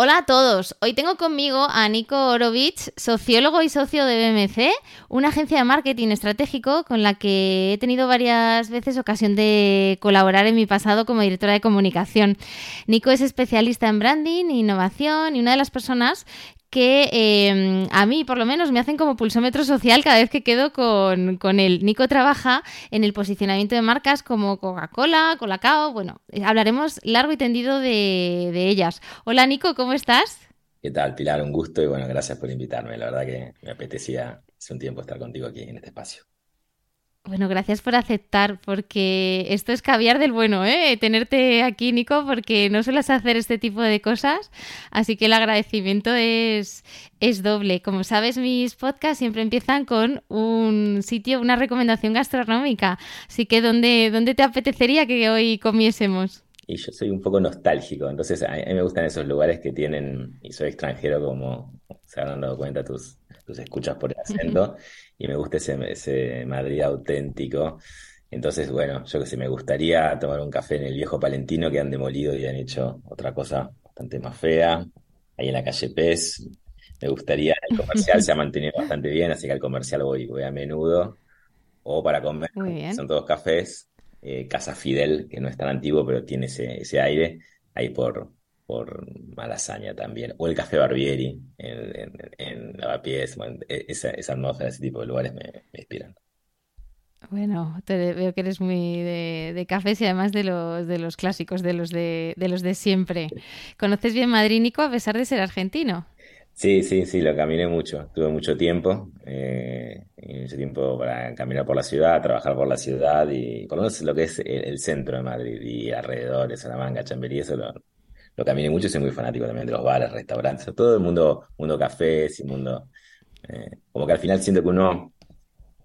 Hola a todos. Hoy tengo conmigo a Nico Orovich, sociólogo y socio de BMC, una agencia de marketing estratégico con la que he tenido varias veces ocasión de colaborar en mi pasado como directora de comunicación. Nico es especialista en branding, innovación y una de las personas que eh, a mí por lo menos me hacen como pulsómetro social cada vez que quedo con, con él. Nico trabaja en el posicionamiento de marcas como Coca-Cola, Colacao, bueno, hablaremos largo y tendido de, de ellas. Hola Nico, ¿cómo estás? ¿Qué tal, Pilar? Un gusto y bueno, gracias por invitarme. La verdad que me apetecía hace un tiempo estar contigo aquí en este espacio. Bueno, gracias por aceptar, porque esto es caviar del bueno, ¿eh? Tenerte aquí, Nico, porque no sueles hacer este tipo de cosas, así que el agradecimiento es, es doble. Como sabes, mis podcasts siempre empiezan con un sitio, una recomendación gastronómica, así que ¿dónde, dónde te apetecería que hoy comiésemos? Y yo soy un poco nostálgico, entonces a mí me gustan esos lugares que tienen, y soy extranjero como se habrán dado cuenta tus, tus escuchas por el acento, y me gusta ese, ese Madrid auténtico. Entonces, bueno, yo que sé, me gustaría tomar un café en el viejo Palentino que han demolido y han hecho otra cosa bastante más fea, ahí en la calle Pez. Me gustaría, el comercial se ha mantenido bastante bien, así que al comercial voy, voy a menudo. O para comer, son todos cafés. Eh, Casa Fidel, que no es tan antiguo, pero tiene ese, ese aire, ahí por, por Malasaña también, o el Café Barbieri en, en, Lavapiés, e, esa, esa atmósfera, ese tipo de lugares me, inspiran. Bueno, te veo que eres muy de, de, cafés y además de los de los clásicos, de los de, de los de siempre. ¿Conoces bien Madrid, Nico, a pesar de ser argentino? Sí, sí, sí, lo caminé mucho. Tuve mucho tiempo, eh, mucho tiempo para caminar por la ciudad, trabajar por la ciudad y por lo menos lo que es el, centro de Madrid y alrededores, Salamanca, Chamberí, eso lo, lo caminé mucho y soy muy fanático también de los bares, restaurantes, todo el mundo, mundo cafés y mundo... Eh, como que al final siento que uno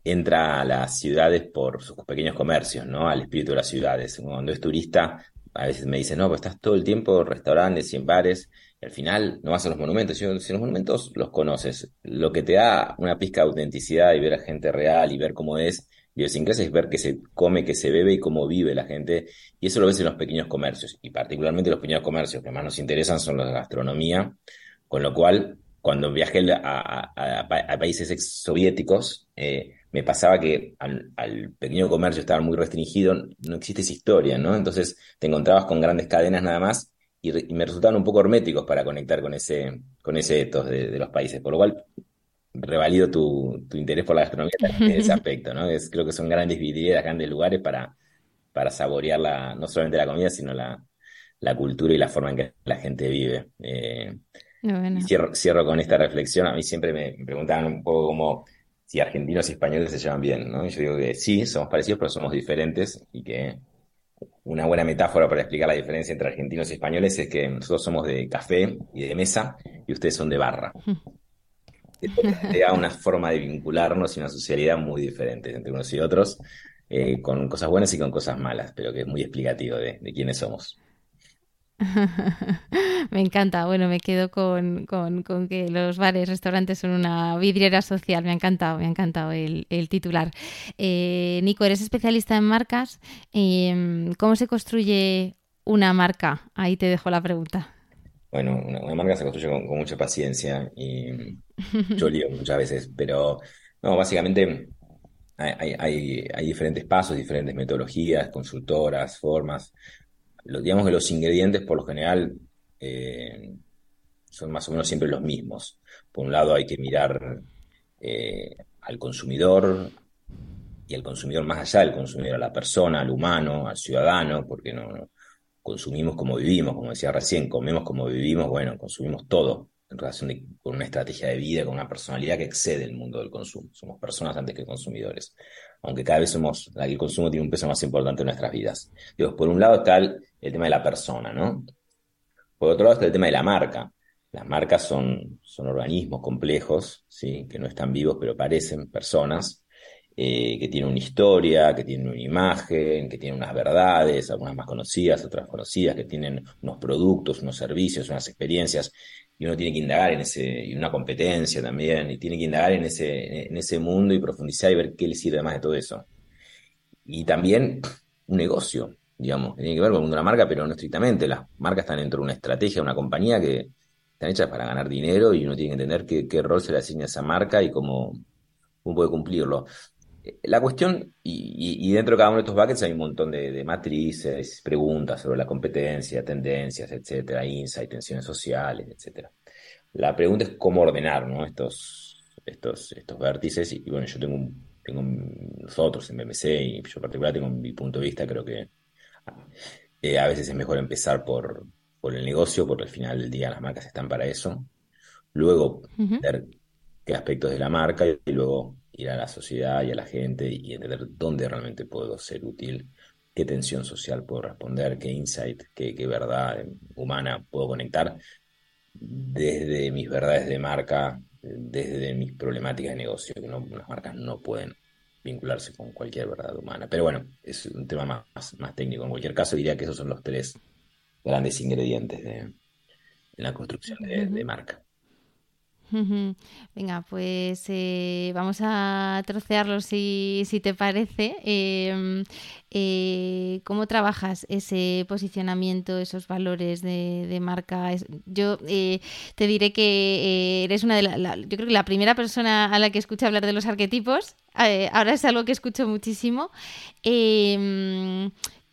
entra a las ciudades por sus pequeños comercios, ¿no? Al espíritu de las ciudades. Cuando es turista, a veces me dicen, no, pues estás todo el tiempo en restaurantes y en bares, y al final no vas a los monumentos. Si los monumentos los conoces, lo que te da una pizca de autenticidad y ver a gente real y ver cómo es, idiosincrasia es ver qué se come, qué se bebe y cómo vive la gente. Y eso lo ves en los pequeños comercios. Y particularmente los pequeños comercios que más nos interesan son los de gastronomía. Con lo cual, cuando viajé a, países ex soviéticos, eh, me pasaba que al, pequeño comercio estaba muy restringido, no existe esa historia, ¿no? Entonces te encontrabas con grandes cadenas nada más y, me resultaban un poco herméticos para conectar con ese, con ese ethos de, de los países. Por lo cual, revalido tu, tu, interés por la gastronomía en ese aspecto, ¿no? Es, creo que son grandes vidrieras, grandes lugares para, para saborear la, no solamente la comida, sino la, la cultura y la forma en que la gente vive. Eh, cierro, cierro, con esta reflexión. A mí siempre me, preguntaban un poco como si argentinos y españoles se llevan bien, ¿no? Y yo digo que sí, somos parecidos, pero somos diferentes y que una buena metáfora para explicar la diferencia entre argentinos y españoles es que nosotros somos de café y de mesa y ustedes son de barra que da una forma de vincularnos y una socialidad muy diferente entre unos y otros, eh, con cosas buenas y con cosas malas, pero que es muy explicativo de, quiénes somos. me encanta. Bueno, me quedo con, que los bares, restaurantes son una vidriera social. Me ha encantado, me ha encantado el, titular. Eh, Nico, eres especialista en marcas. Em, ¿Cómo se construye una marca? Ahí te dejo la pregunta. Bueno, una, marca se construye con, mucha paciencia y yo lío muchas veces, pero no, básicamente hay, diferentes pasos, diferentes metodologías, consultoras, formas. digamos que los ingredientes por lo general eh, son más o menos siempre los mismos. Por un lado hay que mirar eh, al consumidor y al consumidor más allá del consumidor, a la persona, al humano, al ciudadano, porque no consumimos como vivimos, como decía recién, comemos como vivimos, bueno, consumimos todo en relación con una estrategia de vida, con una personalidad que excede el mundo del consumo. Somos personas antes que consumidores. Aunque cada vez somos, el consumo tiene un peso más importante en nuestras vidas. Digo, por un lado está el, tema de la persona, ¿no? Por otro lado está el tema de la marca. Las marcas son, organismos complejos, ¿sí? que no están vivos, pero parecen personas, eh, que tienen una historia, que tienen una imagen, que tienen unas verdades, algunas más conocidas, otras conocidas, que tienen unos productos, unos servicios, unas experiencias, y uno tiene que indagar en ese, y una competencia también, y tiene que indagar en ese, en ese mundo y profundizar y ver qué le sirve además de todo eso. Y también un negocio, digamos, que tiene que ver con el mundo de la marca, pero no estrictamente. Las marcas están dentro de una estrategia, una compañía que están hechas para ganar dinero y uno tiene que entender qué, rol se le asigna a esa marca y cómo puede cumplirlo. La cuestión, y, dentro de cada uno de estos buckets hay un montón de, matrices, preguntas sobre la competencia, tendencias, etcétera, insight, tensiones sociales, etcétera. La pregunta es cómo ordenar ¿no? estos, estos, estos vértices. Y, bueno, yo tengo, tengo nosotros en BMC y yo en particular tengo mi punto de vista, creo que eh, a veces es mejor empezar por, por el negocio, porque al final del día las marcas están para eso. Luego, ver qué aspectos de la marca y luego ir a la sociedad y a la gente y entender dónde realmente puedo ser útil, qué tensión social puedo responder, qué insight, qué, verdad humana puedo conectar desde mis verdades de marca, desde mis problemáticas de negocio, que no, las marcas no pueden vincularse con cualquier verdad humana. Pero bueno, es un tema más, más técnico. En cualquier caso, diría que esos son los tres grandes ingredientes de, en la construcción de marca. Venga, pues eh, vamos a trocearlo si, te parece. Em, eh, ¿Cómo trabajas ese posicionamiento, esos valores de, marca? Yo eh, te diré que eres una de las, yo creo que la primera persona a la que escucho hablar de los arquetipos. ahora es algo que escucho muchísimo.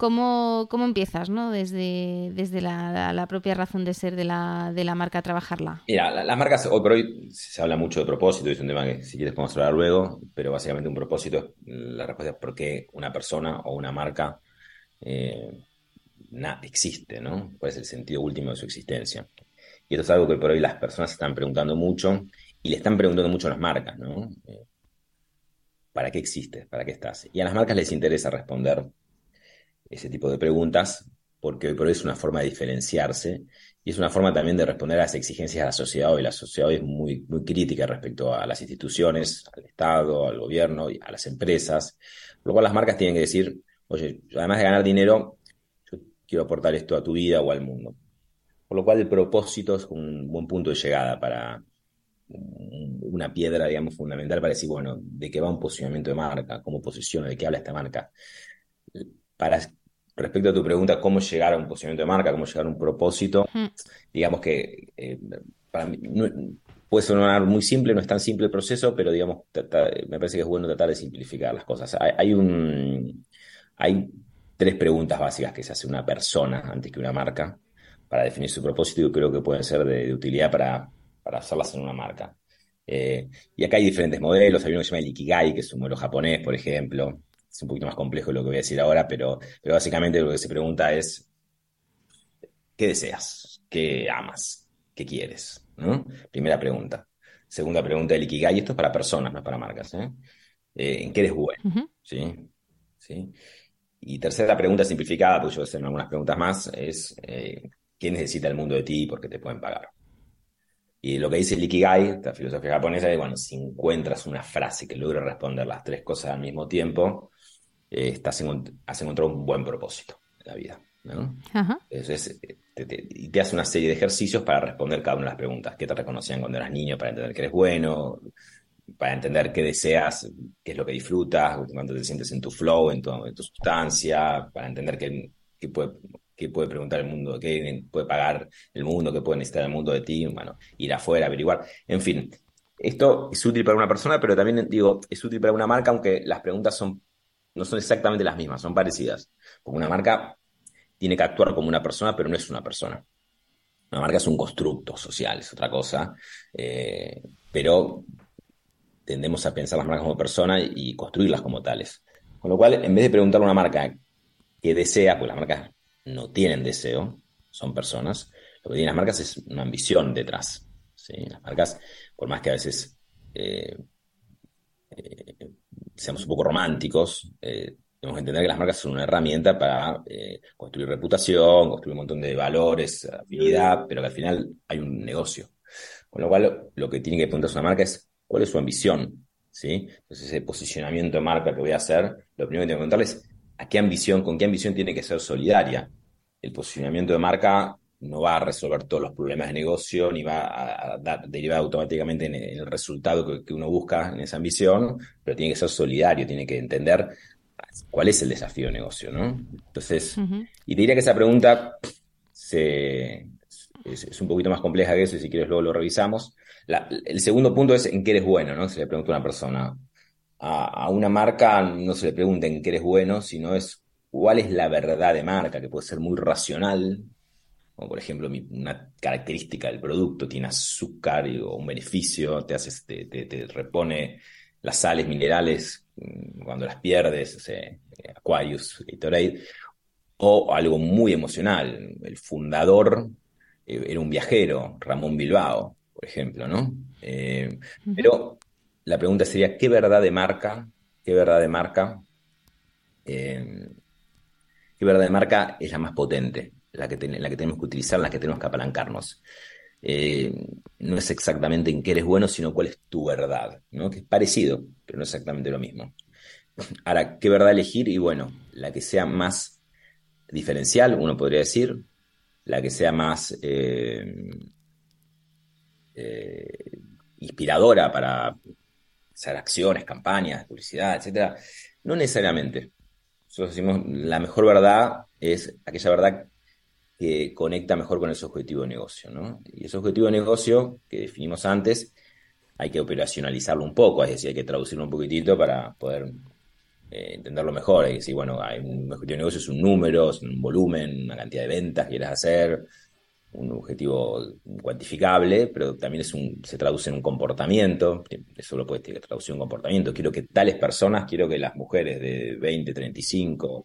¿Cómo, cómo empiezas, ¿no? Desde, desde la, propia razón de ser de la, de la marca a trabajarla. Mira, las marcas hoy por hoy se habla mucho de propósito, es un tema que si quieres podemos hablar luego, pero básicamente un propósito es la respuesta es por qué una persona o una marca eh, existe, ¿no? ¿Cuál es el sentido último de su existencia? Y esto es algo que por hoy las personas están preguntando mucho y le están preguntando mucho a las marcas, ¿no? Eh, ¿Para qué existes? ¿Para qué estás? Y a las marcas les interesa responder ese tipo de preguntas, porque hoy por hoy es una forma de diferenciarse y es una forma también de responder a las exigencias de la sociedad hoy. La sociedad hoy es muy, muy crítica respecto a las instituciones, al Estado, al gobierno, y a las empresas, lo cual las marcas tienen que decir, oye, además de ganar dinero, yo quiero aportar esto a tu vida o al mundo. Por lo cual el propósito es un buen punto de llegada para una piedra, digamos, fundamental para decir, bueno, de qué va un posicionamiento de marca, cómo posiciona, de qué habla esta marca. Para respecto a tu pregunta, cómo llegar a un posicionamiento de marca, cómo llegar a un propósito, digamos que eh, para mí puede sonar muy simple, no es tan simple el proceso, pero digamos, me parece que es bueno tratar de simplificar las cosas. Hay, un, hay tres preguntas básicas que se hace una persona antes que una marca para definir su propósito y creo que pueden ser de, utilidad para, para, hacerlas en una marca. Eh, y acá hay diferentes modelos, hay uno que se llama el Ikigai, que es un modelo japonés, por ejemplo, es un poquito más complejo lo que voy a decir ahora, pero, pero básicamente lo que se pregunta es, ¿qué deseas? ¿Qué amas? ¿Qué quieres? Primera pregunta. Segunda pregunta del Ikigai, esto es para personas, no es para marcas. ¿eh? Eh, ¿En qué eres bueno? ¿Sí? ¿Sí? Y tercera pregunta simplificada, pues yo voy a hacer algunas preguntas más, es eh, ¿qué necesita el mundo de ti y por qué te pueden pagar? Y lo que dice el Ikigai, la filosofía japonesa, es, bueno, si encuentras una frase que logre responder las tres cosas al mismo tiempo, eh, estás has encontrado un buen propósito en la vida. ¿no? Entonces, te, y te hace una serie de ejercicios para responder cada una de las preguntas. ¿Qué te reconocían cuando eras niño para entender que eres bueno? Para entender qué deseas, qué es lo que disfrutas, cuando te sientes en tu flow, en tu, tu sustancia, para entender qué, qué, puede, qué puede preguntar el mundo, qué puede pagar el mundo, qué puede necesitar el mundo de ti, bueno, ir afuera, averiguar. En fin, esto es útil para una persona, pero también digo, es útil para una marca, aunque las preguntas son no son exactamente las mismas, son parecidas. Porque una marca tiene que actuar como una persona, pero no es una persona. Una marca es un constructo social, es otra cosa, eh, pero tendemos a pensar las marcas como personas y construirlas como tales. Con lo cual, en vez de preguntar a una marca qué desea, pues las marcas no tienen deseo, son personas, lo que tienen las marcas es una ambición detrás. Las marcas, por más que a veces eh, eh, seamos un poco románticos, eh, tenemos que entender que las marcas son una herramienta para eh, construir reputación, construir un montón de valores, afinidad, pero que al final hay un negocio. Con lo cual, lo que tiene que preguntarse una marca es cuál es su ambición, ¿sí? Entonces, ese posicionamiento de marca que voy a hacer, lo primero que tengo que preguntarles es a qué ambición, con qué ambición tiene que ser solidaria. El posicionamiento de marca no va a resolver todos los problemas de negocio, ni va a, derivar automáticamente en el resultado que, uno busca en esa ambición, pero tiene que ser solidario, tiene que entender cuál es el desafío de negocio, ¿no? Entonces, y te diría que esa pregunta es, un poquito más compleja que eso, y si quieres luego lo revisamos. el segundo punto es en qué eres bueno, ¿no? Se le pregunta a una persona. A, a una marca no se le pregunta en qué eres bueno, sino es cuál es la verdad de marca, que puede ser muy racional, como por ejemplo una característica del producto, tiene azúcar o un beneficio, te, hace, te, repone las sales minerales mm, cuando las pierdes, eh, Aquarius, Gatorade, o algo muy emocional. El fundador eh, era un viajero, Ramón Bilbao, por ejemplo, ¿no? Eh, pero la pregunta sería, ¿qué verdad de marca, qué verdad de marca, qué verdad de marca es la más potente? La que, tenemos que utilizar, la que tenemos que apalancarnos. Eh, no es exactamente en qué eres bueno, sino cuál es tu verdad, ¿no? Que es parecido, pero no exactamente lo mismo. Ahora, ¿qué verdad elegir? Y bueno, la que sea más diferencial, uno podría decir, la que sea más eh, eh, inspiradora para hacer acciones, campañas, publicidad, etcétera. No necesariamente. Nosotros decimos la mejor verdad es aquella verdad que conecta mejor con ese objetivo de negocio. ¿no? Y ese objetivo de negocio que definimos antes, hay que operacionalizarlo un poco, es decir, hay que traducirlo un poquitito para poder eh, entenderlo mejor. Es decir, bueno, hay un objetivo de negocio es un número, es un volumen, una cantidad de ventas que quieres hacer, un objetivo cuantificable, pero también es un, se traduce en un comportamiento, eso lo puedes traducir en un comportamiento. Quiero que tales personas, quiero que las mujeres de 20, 35,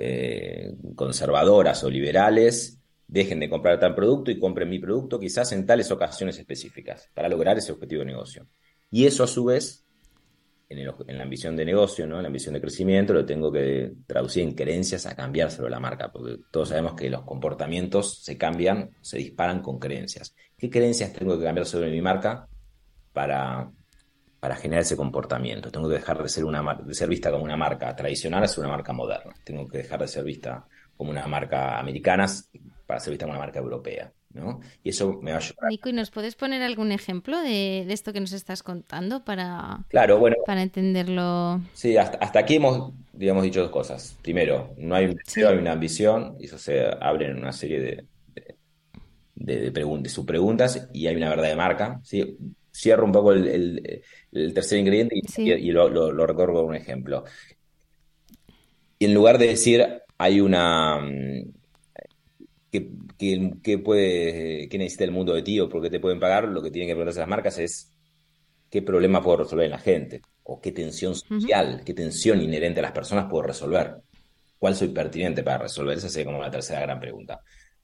eh, conservadoras o liberales dejen de comprar tal producto y compren mi producto quizás en tales ocasiones específicas para lograr ese objetivo de negocio. Y eso a su vez, en, la ambición de negocio, ¿no? en la ambición de crecimiento, lo tengo que traducir en creencias a cambiárselo a la marca, porque todos sabemos que los comportamientos se cambian, se disparan con creencias. ¿Qué creencias tengo que cambiar sobre mi marca para para generar ese comportamiento. Tengo que dejar de ser, una, de ser vista como una marca tradicional a ser una marca moderna. Tengo que dejar de ser vista como una marca americana para ser vista como una marca europea. ¿no? Y eso me va a ayudar. Nico, ¿y nos puedes poner algún ejemplo de, esto que nos estás contando para, claro, bueno, para entenderlo? Sí, hasta, hasta aquí hemos digamos, dicho dos cosas. Primero, no hay un deseo, hay una ambición, y eso se abre en una serie de, de, de, subpreguntas, y hay una verdad de marca. ¿sí? Cierro un poco el, tercer ingrediente y, lo, lo, recorro con un ejemplo. Y en lugar de decir hay una... Mm, ¿Qué, puede, qué necesita el mundo de ti o por qué te pueden pagar? Lo que tienen que preguntarse las marcas es qué problema puedo resolver en la gente o qué tensión social, qué tensión inherente a las personas puedo resolver. ¿Cuál soy pertinente para resolver? Esa sería como la tercera gran pregunta.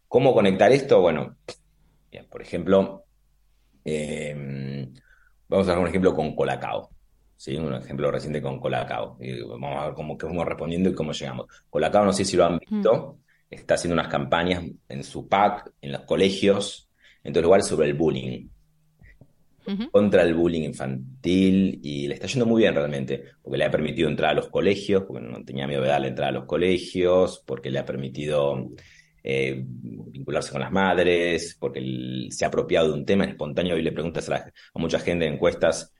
¿Cómo conectar esto? Bueno, por ejemplo, Em, vamos a hacer un ejemplo con Colacao. ¿sí? Un ejemplo reciente con Colacao. Y vamos a ver cómo vamos respondiendo y cómo llegamos. Colacao, no sé si lo han visto, está haciendo unas campañas en su pack, en los colegios, en todos lugares sobre el bullying. Contra el bullying infantil y le está yendo muy bien realmente, porque le ha permitido entrar a los colegios, porque no tenía miedo de darle entrar a los colegios, porque le ha permitido eh, vincularse con las madres, porque se ha apropiado de un tema espontáneo y le preguntas a, mucha gente en encuestas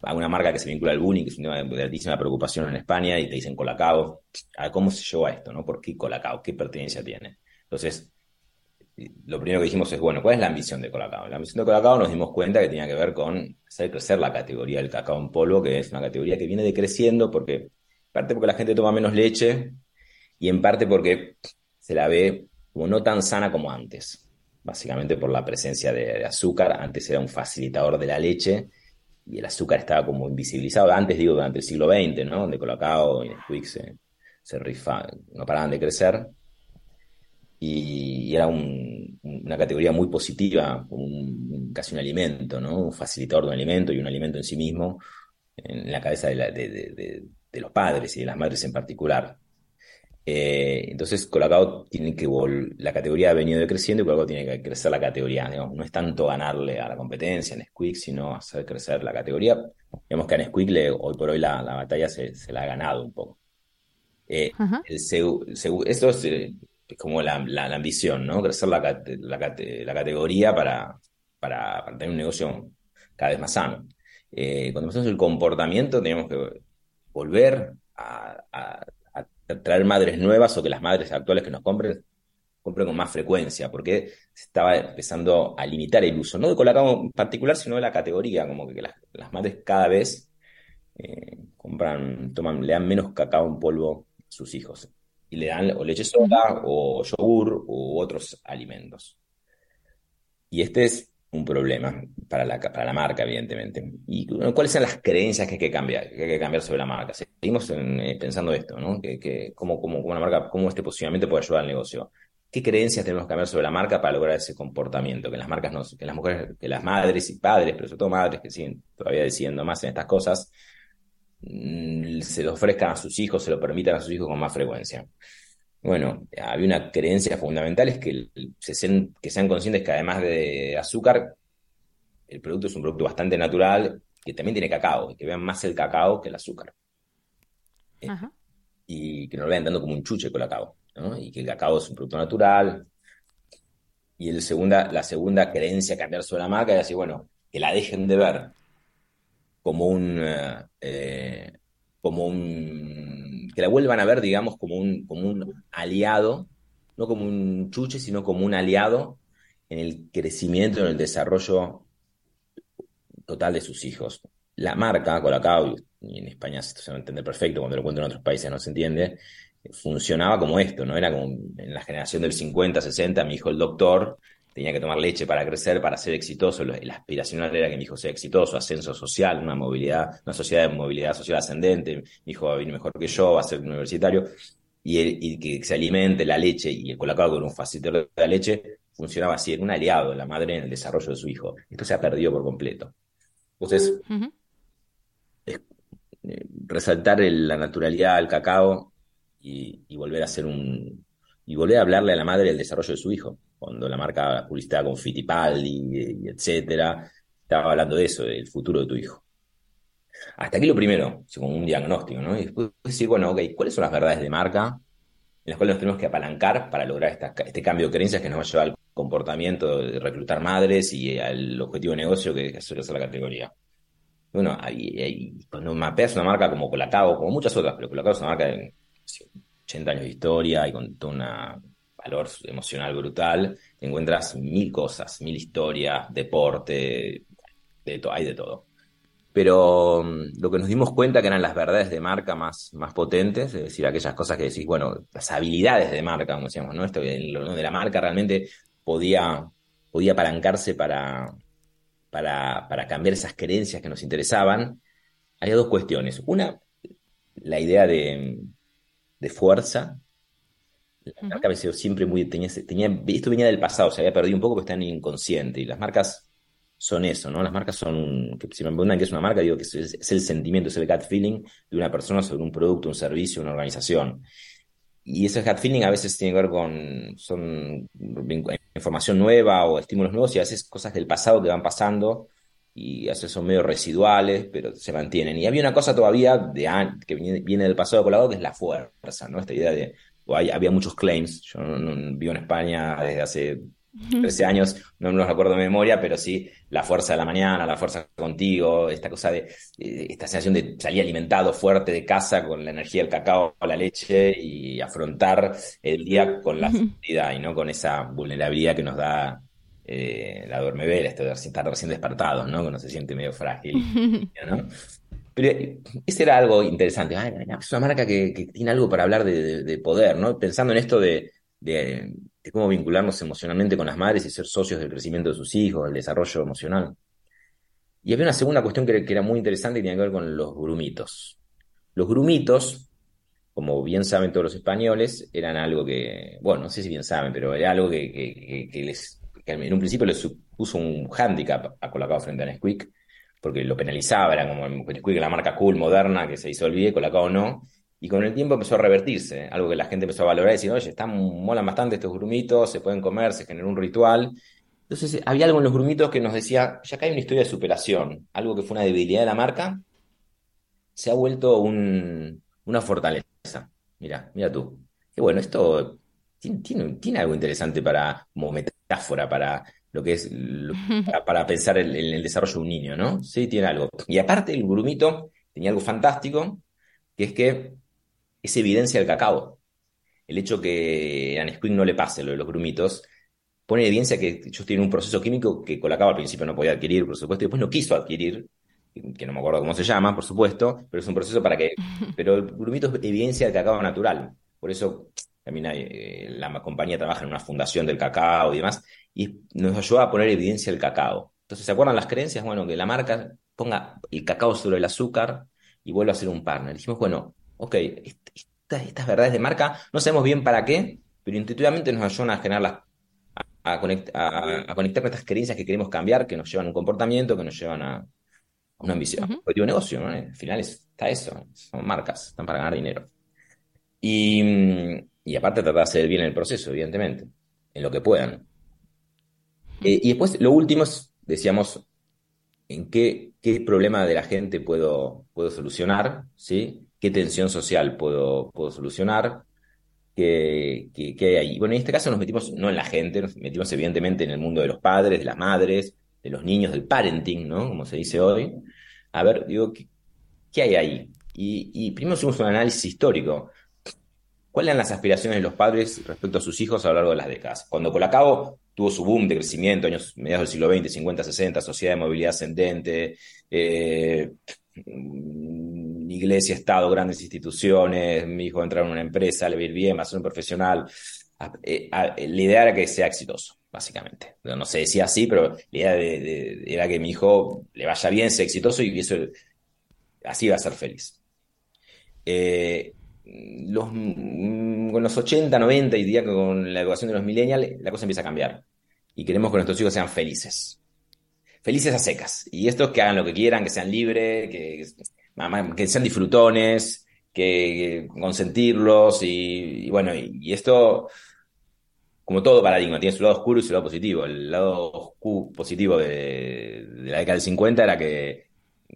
a una marca que se vincula al bullying, que es un tema de altísima preocupación en España, y te dicen Colacao. ¿Cómo se llevó a esto? ¿no? ¿Por qué Colacao? ¿Qué pertenencia tiene? Entonces, lo primero que dijimos es, bueno, ¿cuál es la ambición de Colacao? La ambición de Colacao nos dimos cuenta que tenía que ver con hacer crecer la categoría del cacao en polvo, que es una categoría que viene decreciendo porque, en parte porque la gente toma menos leche y en parte porque se la ve como no tan sana como antes, básicamente por la presencia de, azúcar. Antes era un facilitador de la leche y el azúcar estaba como invisibilizado. Antes, digo, durante el siglo XX, ¿no? Donde Colacao y Nesquik se, se no paraban de crecer. Y, era una categoría muy positiva, un, casi un alimento, ¿no? Un facilitador de un alimento y un alimento en sí mismo en la cabeza de los padres y de las madres en particular. Eh, entonces, Colacao tiene que la categoría ha venido decreciendo y Colacao tiene que crecer la categoría. no es tanto ganarle a la competencia en Nesquik, sino hacer crecer la categoría. Vemos que a Nesquik hoy por hoy la, batalla se, la ha ganado un poco. Eh, esto es, eh, como la, ambición, ¿no? Crecer la, categoría para, para, tener un negocio cada vez más sano. cuando empezamos el comportamiento, tenemos que volver a traer madres nuevas o que las madres actuales que nos compren compren con más frecuencia, porque se estaba empezando a limitar el uso, no de Colacao en particular, sino de la categoría, como que las, madres cada vez eh, compran, toman, le dan menos cacao en polvo a sus hijos y le dan o leche soda o yogur u otros alimentos. Y este es un problema para la, para la marca, evidentemente. ¿Y cuáles son las creencias que hay que cambiar, que hay que cambiar sobre la marca? Seguimos eh, pensando esto, ¿no? Que, que cómo, cómo, marca, cómo este posicionamiento puede ayudar al negocio. ¿Qué creencias tenemos que cambiar sobre la marca para lograr ese comportamiento? Que las marcas no, que las mujeres, que las madres y padres, pero sobre todo madres que siguen todavía decidiendo más en estas cosas, mm, se lo ofrezcan a sus hijos, se lo permitan a sus hijos con más frecuencia. Bueno, había una creencia fundamental, es que, se sean, que sean conscientes que además de azúcar, el producto es un producto bastante natural, que también tiene cacao, y que vean más el cacao que el azúcar. Eh, y que no lo vean dando como un chuche con el cacao, ¿no? Y que el cacao es un producto natural. Y el segunda, la segunda creencia cambiar sobre la marca es decir, bueno, que la dejen de ver como un, eh, como un, que la vuelvan a ver, digamos, como un, como un aliado, no como un chuche, sino como un aliado en el crecimiento, en el desarrollo total de sus hijos. La marca Colacao, y en España se va a entender perfecto, cuando lo cuento en otros países no se entiende, funcionaba como esto, ¿no? Era como en la generación del 50, 60, mi hijo el doctor, tenía que tomar leche para crecer, para ser exitoso. El aspiracional era que mi hijo sea exitoso, ascenso social, una movilidad, una sociedad de movilidad social ascendente. Mi hijo va a venir mejor que yo, va a ser universitario. Y, que se alimente la leche y el colacao con un facilitador de la leche funcionaba así, era un aliado de la madre en el desarrollo de su hijo. Esto se ha perdido por completo. Entonces, eh, resaltar la naturalidad del cacao y, y volver a ser un, y volver a hablarle a la madre del desarrollo de su hijo cuando la marca publicidad con Fittipaldi, etcétera, estaba hablando de eso, del futuro de tu hijo. Hasta aquí lo primero, según un diagnóstico, ¿no? Y después decir, bueno, ok, ¿cuáles son las verdades de marca en las cuales nos tenemos que apalancar para lograr este cambio de creencias que nos va a llevar al comportamiento de reclutar madres y al objetivo de negocio que, es hacer la categoría? Bueno, cuando mapeas una marca como Colacao, como muchas otras, pero Colacao es una marca de 80 años de historia y con toda una valor emocional brutal, encuentras mil cosas, mil historias, deporte, de hay de todo. Pero mm, lo que nos dimos cuenta que eran las verdades de marca más, más potentes, es decir, aquellas cosas que decís, bueno, las habilidades de marca, como decíamos, ¿no? Esto de la marca realmente podía, podía apalancarse para, para, para cambiar esas creencias que nos interesaban. Había dos cuestiones. Una, la idea de, de fuerza, la marca me siempre muy. Tenía, esto venía del pasado, se había perdido un poco, pero está en inconsciente. Y las marcas son eso, ¿no? Las marcas son. Que si me preguntan qué es una marca, digo que es, el sentimiento, es el gut feeling de una persona sobre un producto, un servicio, una organización. Y ese gut feeling a veces tiene que ver con. Son información nueva o estímulos nuevos y a veces cosas del pasado que van pasando y a veces son medio residuales, pero se mantienen. Y había una cosa todavía de, que viene, del pasado colado, que es la fuerza, ¿no? Esta idea de había muchos claims. Yo no, vivo en España desde hace 13 años, no me los recuerdo de memoria, pero sí la fuerza de la mañana, la fuerza contigo, esta cosa de, eh, esta sensación de salir alimentado fuerte de casa con la energía del cacao, la leche y afrontar el día con la seguridad y no con esa vulnerabilidad que nos da eh, la duermevela, esto de estar recién despertados, ¿no? Que uno se siente medio frágil, ¿no? Pero eh, ese era algo interesante. es una marca que, tiene algo para hablar de, poder, ¿no? Pensando en esto de, cómo vincularnos emocionalmente con las madres y ser socios del crecimiento de sus hijos, el desarrollo emocional. Y había una segunda cuestión que, era muy interesante y tenía que ver con los grumitos. Los grumitos, como bien saben todos los españoles, eran algo que, bueno, no sé si bien saben, pero era algo que, les, en un principio les supuso un hándicap a Colacao frente a Nesquik porque lo penalizaba, era como el la marca cool, moderna, que se disolvía, Colacao no. Y con el tiempo empezó a revertirse, algo que la gente empezó a valorar y decir, oye, están, molan bastante estos grumitos, se pueden comer, se generó un ritual. Entonces había algo en los grumitos que nos decía, ya que hay una historia de superación, algo que fue una debilidad de la marca, se ha vuelto una fortaleza. Mira, mira tú. Y bueno, esto tiene, tiene, algo interesante para, como metáfora para lo que es, para, pensar en, el desarrollo de un niño, ¿no? Sí, tiene algo. Y aparte, el grumito tenía algo fantástico, que es que es evidencia del cacao. El hecho que a Nesquik no le pase lo de los grumitos, pone evidencia que ellos tienen un proceso químico que Colacao al principio no podía adquirir, por supuesto, y después no quiso adquirir, que no me acuerdo cómo se llama, por supuesto, pero es un proceso para que... Pero el grumito es evidencia del cacao natural. Por eso también eh, la compañía trabaja en una fundación del cacao y demás, y nos ayuda a poner evidencia del cacao. Entonces, ¿se acuerdan las creencias? Bueno, que la marca ponga el cacao sobre el azúcar y vuelva a ser un partner. Dijimos, bueno, ok, estas verdades de marca no sabemos bien para qué, pero intuitivamente nos ayudan a generar a, conectar con estas creencias que queremos cambiar, que nos llevan a un comportamiento, que nos llevan a, una ambición. Uh -huh. negocio, ¿no? Al final está eso, son marcas, están para ganar dinero. Y, y aparte tratar de hacer bien el proceso, evidentemente, en lo que puedan. Eh, y después, lo último es, decíamos, en qué, qué problema de la gente puedo, puedo solucionar, ¿sí? ¿Qué tensión social puedo, puedo solucionar? ¿Qué, qué, hay ahí? Bueno, en este caso nos metimos no en la gente, nos metimos evidentemente en el mundo de los padres, de las madres, de los niños, del parenting, ¿no? Como se dice hoy. A ver, digo, ¿qué, qué hay ahí? Y, y primero hicimos un análisis histórico. ¿Cuáles eran las aspiraciones de los padres respecto a sus hijos a lo largo de las décadas? Cuando Colacao tuvo su boom de crecimiento, años mediados del siglo XX, 50, 60, sociedad de movilidad ascendente, eh, iglesia, Estado, grandes instituciones, mi hijo entrar en una empresa, le ir bien, va a ser un profesional. Eh, la idea era que sea exitoso, básicamente. No se decía así, pero la idea era que mi hijo le vaya bien, sea exitoso y eso así va a ser feliz. Eh, los, con los 80, 90 y diría que con la educación de los millennials, la cosa empieza a cambiar. Y queremos que nuestros hijos sean felices. Felices a secas. Y estos que hagan lo que quieran, que sean libres, que, que sean disfrutones, que, consentirlos. Y, bueno, y, esto, como todo paradigma, tiene su lado oscuro y su lado positivo. El lado positivo de, la década del 50 era que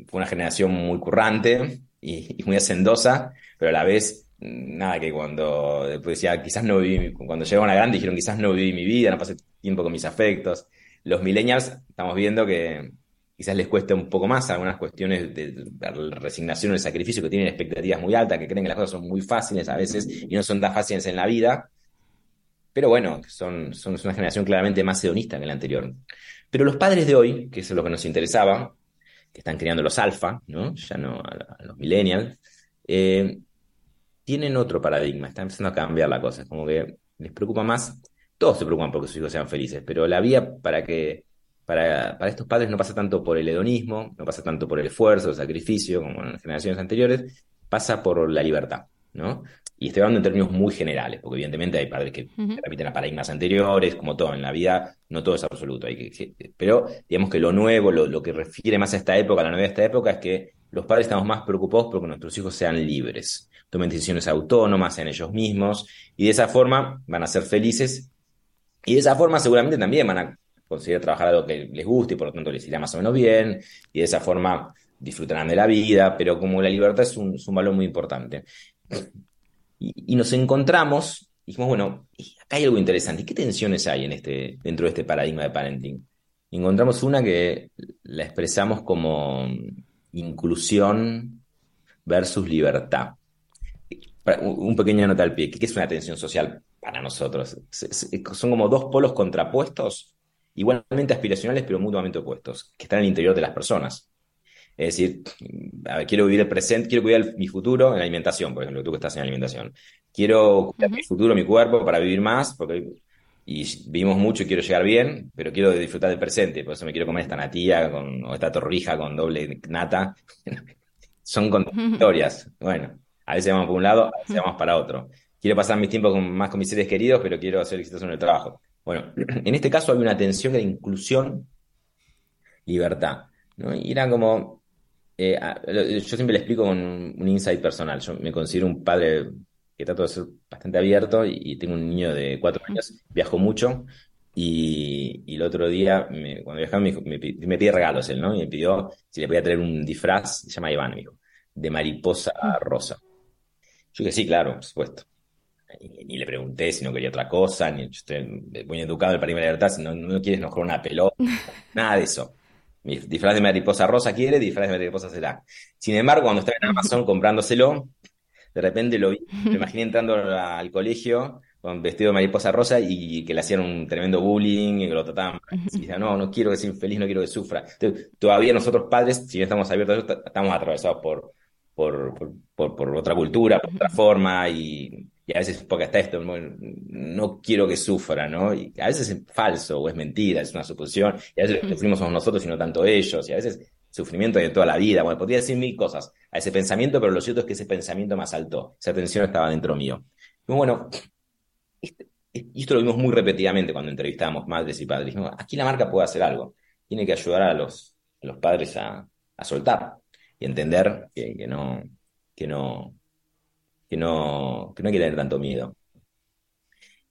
fue una generación muy currante y, y muy hacendosa, pero a la vez nada, que cuando después decía, quizás no viví, cuando llegaron a grande dijeron, quizás no viví mi vida, no pasé tiempo con mis afectos. Los millennials estamos viendo que quizás les cuesta un poco más algunas cuestiones de, resignación o el sacrificio, que tienen expectativas muy altas, que creen que las cosas son muy fáciles a veces y no son tan fáciles en la vida. Pero bueno, son, son una generación claramente más hedonista que la anterior. Pero los padres de hoy, que es lo que nos interesaba, que están creando los alfa, ¿no? Ya no a, los millennials, eh, tienen otro paradigma, están empezando a cambiar la cosa, como que les preocupa más, todos se preocupan porque sus hijos sean felices, pero la vía para que para, para estos padres no pasa tanto por el hedonismo, no pasa tanto por el esfuerzo, el sacrificio, como en las generaciones anteriores, pasa por la libertad, ¿no? Y estoy hablando en términos muy generales, porque evidentemente hay padres que repiten a paradigmas anteriores, como todo en la vida, no todo es absoluto. Hay que, pero digamos que lo nuevo, lo, lo, que refiere más a esta época, a la novedad de esta época, es que los padres estamos más preocupados porque nuestros hijos sean libres tomen decisiones autónomas en ellos mismos y de esa forma van a ser felices y de esa forma seguramente también van a conseguir trabajar algo que les guste y por lo tanto les irá más o menos bien y de esa forma disfrutarán de la vida, pero como la libertad es un, valor muy importante. Y, nos encontramos, dijimos, bueno, acá hay algo interesante. ¿Qué tensiones hay en este, dentro de este paradigma de parenting? encontramos una que la expresamos como inclusión versus libertad un pequeño nota al pie, ¿qué es una tensión social para nosotros? Son como dos polos contrapuestos, igualmente aspiracionales, pero mutuamente opuestos, que están el interior de las personas. Es decir, quiero vivir el presente, quiero cuidar mi futuro en la alimentación, por ejemplo, tú que estás en alimentación. Quiero cuidar mi futuro, mi cuerpo, para vivir más, porque y vivimos mucho y quiero llegar bien, pero quiero disfrutar del presente, por eso me quiero comer esta natilla con, o esta torrija con doble nata. Son contradictorias. Bueno, a veces vamos por un lado, a veces vamos para otro. Quiero pasar mis tiempos más con mis seres queridos, pero quiero hacer exitoso en el trabajo. Bueno, en este caso hay una tensión de inclusión, libertad. ¿no? Y era como, eh, yo siempre le explico con un insight personal, yo me considero un padre que trato de ser bastante abierto y, tengo un niño de cuatro años, viajo mucho y, el otro día, cuando viajaba, me, me, me, pide regalos él, ¿no? Y me pidió si le podía traer un disfraz, se llama Iván, me dijo, de mariposa rosa. Yo dije, sí, claro, por supuesto. Ni, le pregunté si no quería otra cosa, ni yo estoy muy educado en el París de Libertad, si no, no quieres enojar una pelota, nada de eso. Mi disfraz de mariposa rosa quiere, disfraz de mariposa será. Sin embargo, cuando estaba en Amazon comprándoselo, de repente lo vi, me imaginé entrando al colegio con vestido de mariposa rosa y que le hacían un tremendo bullying y que lo trataban. Y decía, no, no quiero que sea infeliz, no quiero que sufra. todavía nosotros padres, si no estamos abiertos, estamos atravesados por, por, por, por, otra cultura, por otra forma y, y, a veces, porque hasta esto, no, quiero que sufra, ¿no? Y a veces es falso o es mentira, es una suposición, y a veces que sufrimos somos nosotros y no tanto ellos, y a veces sufrimiento de toda la vida. Bueno, podría decir mil cosas a ese pensamiento, pero lo cierto es que ese pensamiento me saltó, esa tensión estaba dentro mío. Y bueno, este, y esto lo vimos muy repetidamente cuando entrevistábamos madres y padres. aquí la marca puede hacer algo. Tiene que ayudar a los, los padres a, soltar y entender que, no, que, no, que, no, que no hay que tener tanto miedo.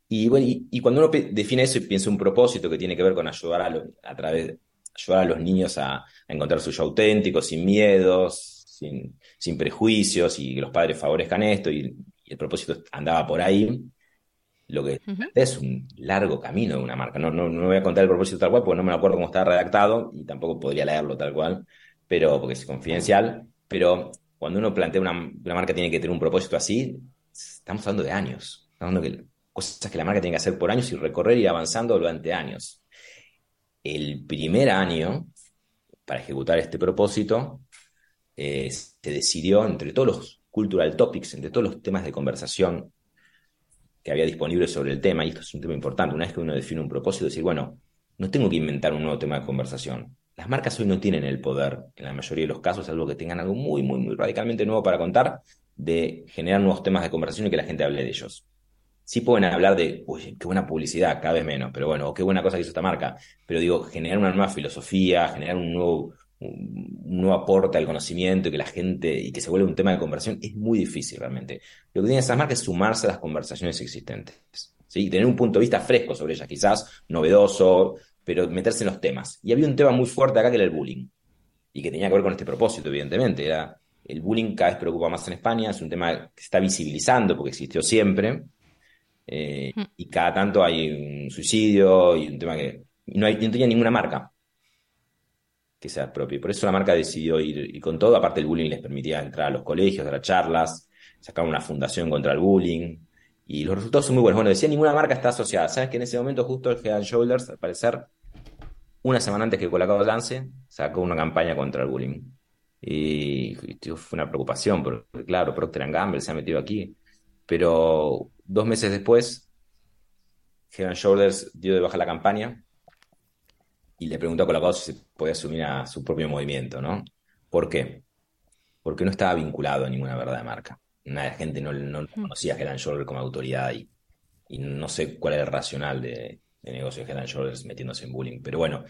Y, bueno, y, cuando uno define eso y piensa un propósito que tiene que ver con ayudar a, a través ayudar a los niños a, encontrar su yo auténtico, sin miedos, sin, sin, prejuicios, y que los padres favorezcan esto, y, el propósito andaba por ahí, lo que es un largo camino de una marca. No, no, no voy a contar el propósito tal cual, porque no me acuerdo cómo está redactado y tampoco podría leerlo tal cual, pero porque es confidencial. Pero cuando uno plantea una, una marca tiene que tener un propósito así, estamos hablando de años. Estamos hablando de cosas que la marca tiene que hacer por años y recorrer y avanzando durante años. El primer año, para ejecutar este propósito, eh, se decidió entre todos los cultural topics, entre todos los temas de conversación que había disponibles sobre el tema, y esto es un tema importante, una vez que uno define un propósito, decir, bueno, no tengo que inventar un nuevo tema de conversación. Las marcas hoy no tienen el poder, en la mayoría de los casos, algo que tengan algo muy, muy, muy radicalmente nuevo para contar, de generar nuevos temas de conversación y que la gente hable de ellos. Sí pueden hablar de, uy, qué buena publicidad, cada vez menos, pero bueno, qué buena cosa que hizo esta marca. Pero digo, generar una nueva filosofía, generar un nuevo, un nuevo aporte al conocimiento y que la gente, y que se vuelva un tema de conversación, es muy difícil realmente. Lo que tienen esas marcas es sumarse a las conversaciones existentes. ¿sí? Tener un punto de vista fresco sobre ellas, quizás novedoso, pero meterse en los temas. Y había un tema muy fuerte acá que era el bullying. Y que tenía que ver con este propósito, evidentemente. Era el bullying cada vez preocupa más en España, es un tema que se está visibilizando porque existió siempre. Eh, mm. Y cada tanto hay un suicidio y un tema que no, hay, no tenía ninguna marca que sea propio. Por eso la marca decidió ir y con todo. Aparte, el bullying les permitía entrar a los colegios, dar charlas, sacar una fundación contra el bullying. Y los resultados son muy buenos. Bueno, decía, ninguna marca está asociada. ¿Sabes que en ese momento justo el Head Shoulders, al parecer, una semana antes que Colacao lance, sacó una campaña contra el bullying. Y, fue una preocupación, porque claro, Procter Gamble se ha metido aquí. Pero dos meses después, Head Shoulders dio de baja la campaña y le preguntó a Colacao si se podía asumir a su propio movimiento, ¿no? ¿Por qué? Porque no estaba vinculado a ninguna verdad de marca. La gente no, no hmm. conocía a Head Shoulders como autoridad y, no sé cuál era el racional de, de Head Shoulders metiéndose en bullying. Pero bueno,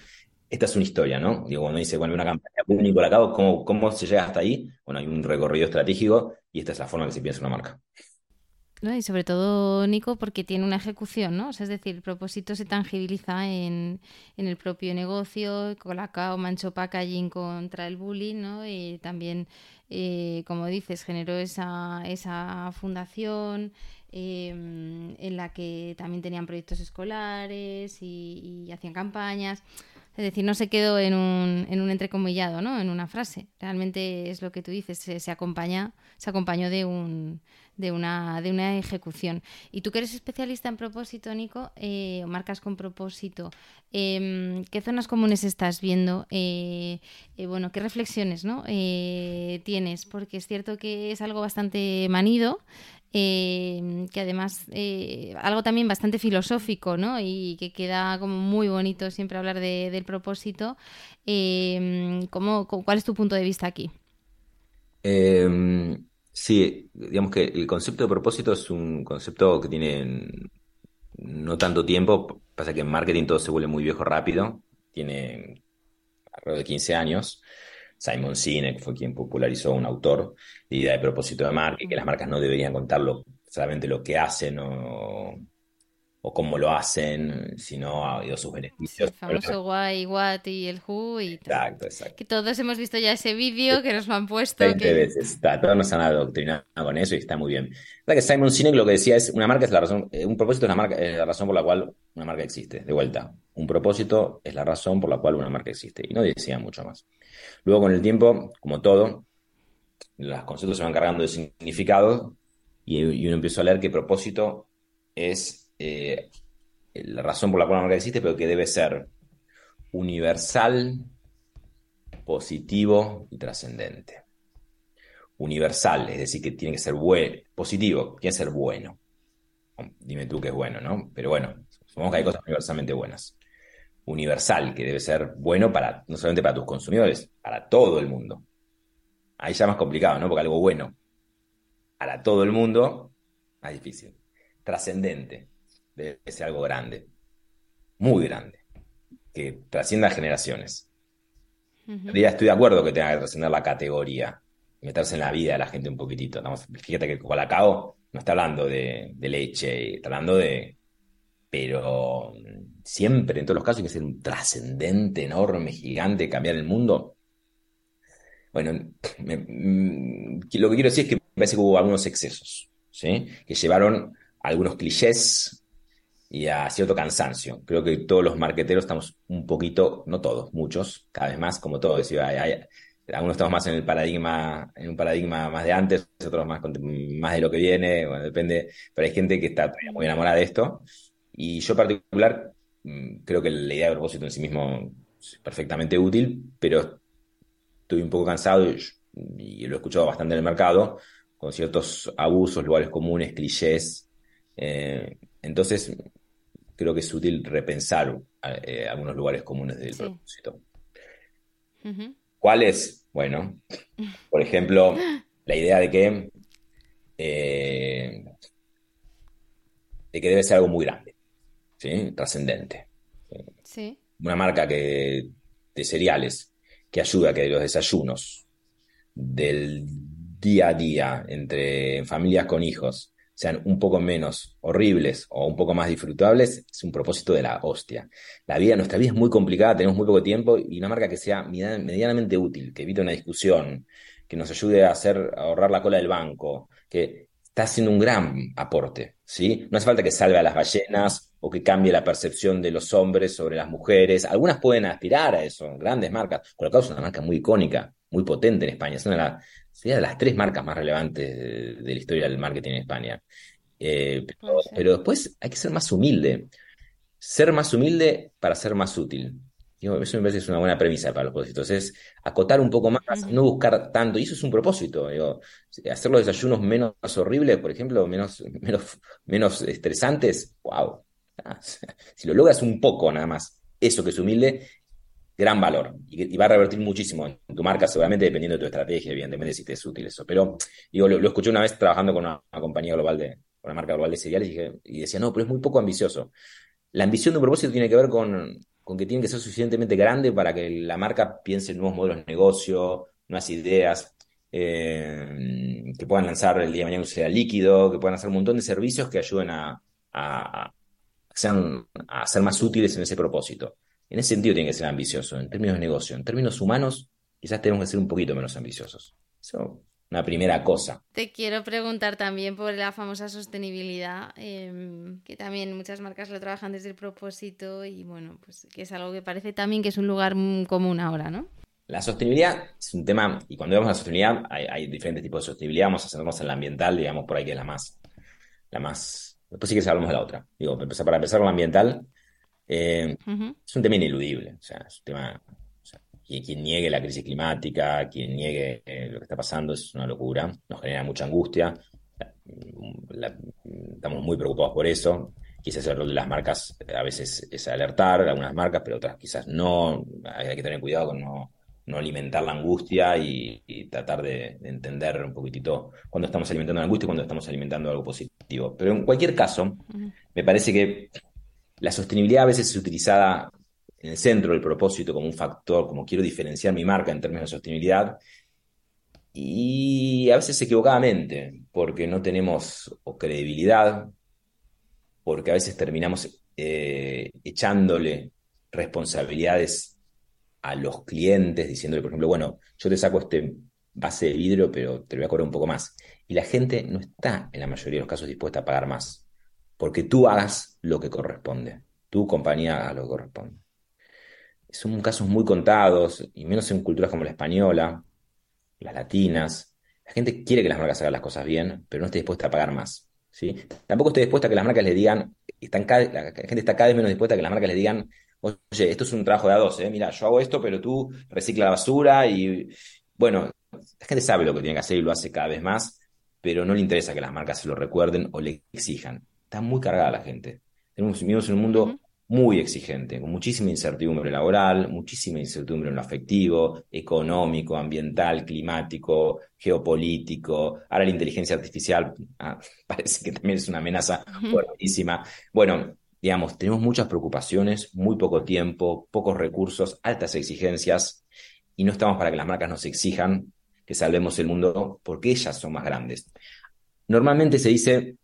esta es una historia, ¿no? Digo, cuando dice, bueno, una campaña bullying Colacao, ¿cómo, ¿cómo se llega hasta ahí? Bueno, hay un recorrido estratégico y esta es la forma que se piensa una marca. Y sobre todo, Nico, porque tiene una ejecución, ¿no? es decir, el propósito se tangibiliza en, en el propio negocio, Colacao, Mancho Packaging contra el bullying, ¿no? Y también, eh, como dices, generó esa, esa fundación em, en la que también tenían proyectos escolares y, hacían campañas. Es decir, no se quedó en un, en un entrecomillado, ¿no? En una frase. Realmente es lo que tú dices, se, acompaña, se acompañó de un de una, de una ejecución. Y tú que eres especialista en propósito, Nico, eh, o marcas con propósito, em, ¿qué zonas comunes estás viendo? Eh, eh, bueno, ¿qué reflexiones ¿no? tienes? Porque es cierto que es algo bastante manido. Em, que además algo también bastante filosófico, ¿no? Y que queda como muy bonito siempre hablar de, del propósito. Em, ¿cómo, ¿Cuál es tu punto de vista aquí? Sí, digamos que el concepto de propósito es un concepto que tiene no tanto tiempo, pasa que en marketing todo se vuelve muy viejo rápido, tiene alrededor de 15 años. Simon Sinek fue quien popularizó un autor, la idea de propósito de marca, y que las marcas no deberían contar solamente lo que hacen o, o cómo lo hacen, sino sus beneficios. el famoso why, what y el who y Exacto, exacto. Que todos hemos visto ya ese vídeo, que nos lo han puesto. 20 veces, todos nos han adoctrinado con eso y está muy bien. La que Simon Sinek lo que decía es, una marca es la razón, eh, un propósito es la, marca, es la razón por la cual una marca existe, de vuelta. Un propósito es la razón por la cual una marca existe. Y no decía mucho más. Luego con el tiempo, como todo, los conceptos se van cargando de significado y, uno empieza a leer que propósito es eh, la razón por la cual la marca existe, pero que debe ser universal, positivo y trascendente. Universal, es decir, que tiene que ser bueno, positivo, tiene que ser bueno. Dime tú que es bueno, ¿no? Pero bueno, supongamos que hay cosas universalmente buenas. Universal, que debe ser bueno para, no solamente para tus consumidores, para todo el mundo. Ahí ya más complicado, ¿no? Porque algo bueno para todo el mundo, más difícil. Trascendente debe ser algo grande, muy grande, que trascienda generaciones. Ya estoy de acuerdo que tenga que trascender la categoría, meterse en la vida de la gente un poquitito. fíjate que el Colacao no está hablando de, leche, está hablando de... Pero siempre, en todos los casos, hay que ser un trascendente, enorme, gigante, cambiar el mundo. Bueno, mm, lo que quiero decir es que me parece que hubo algunos excesos, ¿sí? Que llevaron algunos clichés y a cierto cansancio. Creo que todos los marqueteros estamos un poquito, no todos, muchos, cada vez más, como todos. algunos estamos más en el paradigma, en un paradigma más de antes, otros más, más de lo que viene, bueno, depende, pero hay gente que está muy enamorada de esto. Y yo en particular mm, creo que la idea de propósito en sí mismo es perfectamente útil, pero estoy un poco cansado y, lo he escuchado bastante en el mercado, con ciertos abusos, lugares comunes, clichés. Eh, entonces, creo que es útil repensar eh, algunos lugares comunes del propósito. ¿Cuáles? Bueno, por ejemplo, la idea de que, eh, de que debe ser algo muy grande, ¿sí? trascendente. Sí. Una marca que, de cereales que ayuda a que los desayunos del día a día entre familias con hijos sean un poco menos horribles o un poco más disfrutables, es un propósito de la hostia. La vida, nuestra vida es muy complicada, tenemos muy poco tiempo y una marca que sea medianamente útil, que evite una discusión, que nos ayude a hacer a ahorrar la cola del banco, que está haciendo un gran aporte, ¿sí? No hace falta que salve a las ballenas o que cambie la percepción de los hombres sobre las mujeres. Algunas pueden aspirar a eso, grandes marcas. Colocado es una marca muy icónica, muy potente en España. Es una de las sería de las tres marcas más relevantes de, la historia del marketing en España. Eh, pero, después hay que ser más humilde. Ser más humilde para ser más útil. eso me parece es una buena premisa para los propósitos. Es acotar un poco más, no buscar tanto. Y eso es un propósito. hacer los desayunos menos horribles, por ejemplo, menos, menos, menos estresantes. ¡Wow! Si lo logras un poco nada más, eso que es humilde, gran valor y, va a revertir muchísimo en tu marca, seguramente dependiendo de tu estrategia, evidentemente, si te es útil eso. Pero digo, lo, escuché una vez trabajando con una, compañía global de, una marca global de cereales y, decía, no, pero es muy poco ambicioso. La ambición de un propósito tiene que ver con, que tiene que ser suficientemente grande para que la marca piense en nuevos modelos de negocio, nuevas ideas, eh, que puedan lanzar el día de mañana un cereal líquido, que puedan hacer un montón de servicios que ayuden a, a ser más útiles en ese propósito. En ese sentido tiene que ser ambicioso, en términos de negocio. En términos humanos, quizás tenemos que ser un poquito menos ambiciosos. Eso, una primera cosa. Te quiero preguntar también por la famosa sostenibilidad, em, que también muchas marcas lo trabajan desde el propósito y bueno, pues que es algo que parece también que es un lugar común ahora, ¿no? La sostenibilidad es un tema, y cuando vemos la sostenibilidad, hay, diferentes tipos de sostenibilidad, vamos a centrarnos en la ambiental, digamos, por ahí que es la más, la más, después sí que hablamos de la otra. Digo, para empezar con la ambiental, eh, es un tema ineludible, o sea, es un tema, quien, niegue la crisis climática, quien niegue eh, lo que está pasando es una locura, nos genera mucha angustia, estamos muy preocupados por eso, quizás el rol de las marcas a veces es alertar algunas marcas, pero otras quizás no, hay que tener cuidado con no, alimentar la angustia y, tratar de, entender un poquitito cuando estamos alimentando la angustia y cuando estamos alimentando algo positivo. Pero en cualquier caso, me parece que la sostenibilidad a veces es utilizada en el centro del propósito como un factor, como quiero diferenciar mi marca en términos de sostenibilidad, y a veces equivocadamente, porque no tenemos o credibilidad, porque a veces terminamos eh, echándole responsabilidades a los clientes, diciéndole, por ejemplo, bueno, yo te saco este base de vidrio, pero te lo voy a cobrar un poco más. Y la gente no está, en la mayoría de los casos, dispuesta a pagar más, porque tú hagas lo que corresponde, tu compañía haga lo que corresponde. Son casos muy contados, y menos en culturas como la española, las latinas. La gente quiere que las marcas hagan las cosas bien, pero no está dispuesta a pagar más. ¿sí? Tampoco estoy dispuesta a que las marcas le digan, están la gente está cada vez menos dispuesta a que las marcas le digan, oye, esto es un trabajo de a dos, ¿eh? mira, yo hago esto, pero tú recicla la basura y, bueno, la gente sabe lo que tiene que hacer y lo hace cada vez más, pero no le interesa que las marcas se lo recuerden o le exijan. Está muy cargada la gente. Tenemos, vivimos en un mundo muy exigente, con muchísima incertidumbre laboral, muchísima incertidumbre en lo afectivo, económico, ambiental, climático, geopolítico. Ahora la inteligencia artificial ah, parece que también es una amenaza fuertísima. Bueno, digamos, tenemos muchas preocupaciones, muy poco tiempo, pocos recursos, altas exigencias, y no estamos para que las marcas nos exijan que salvemos el mundo porque ellas son más grandes. Normalmente se dice,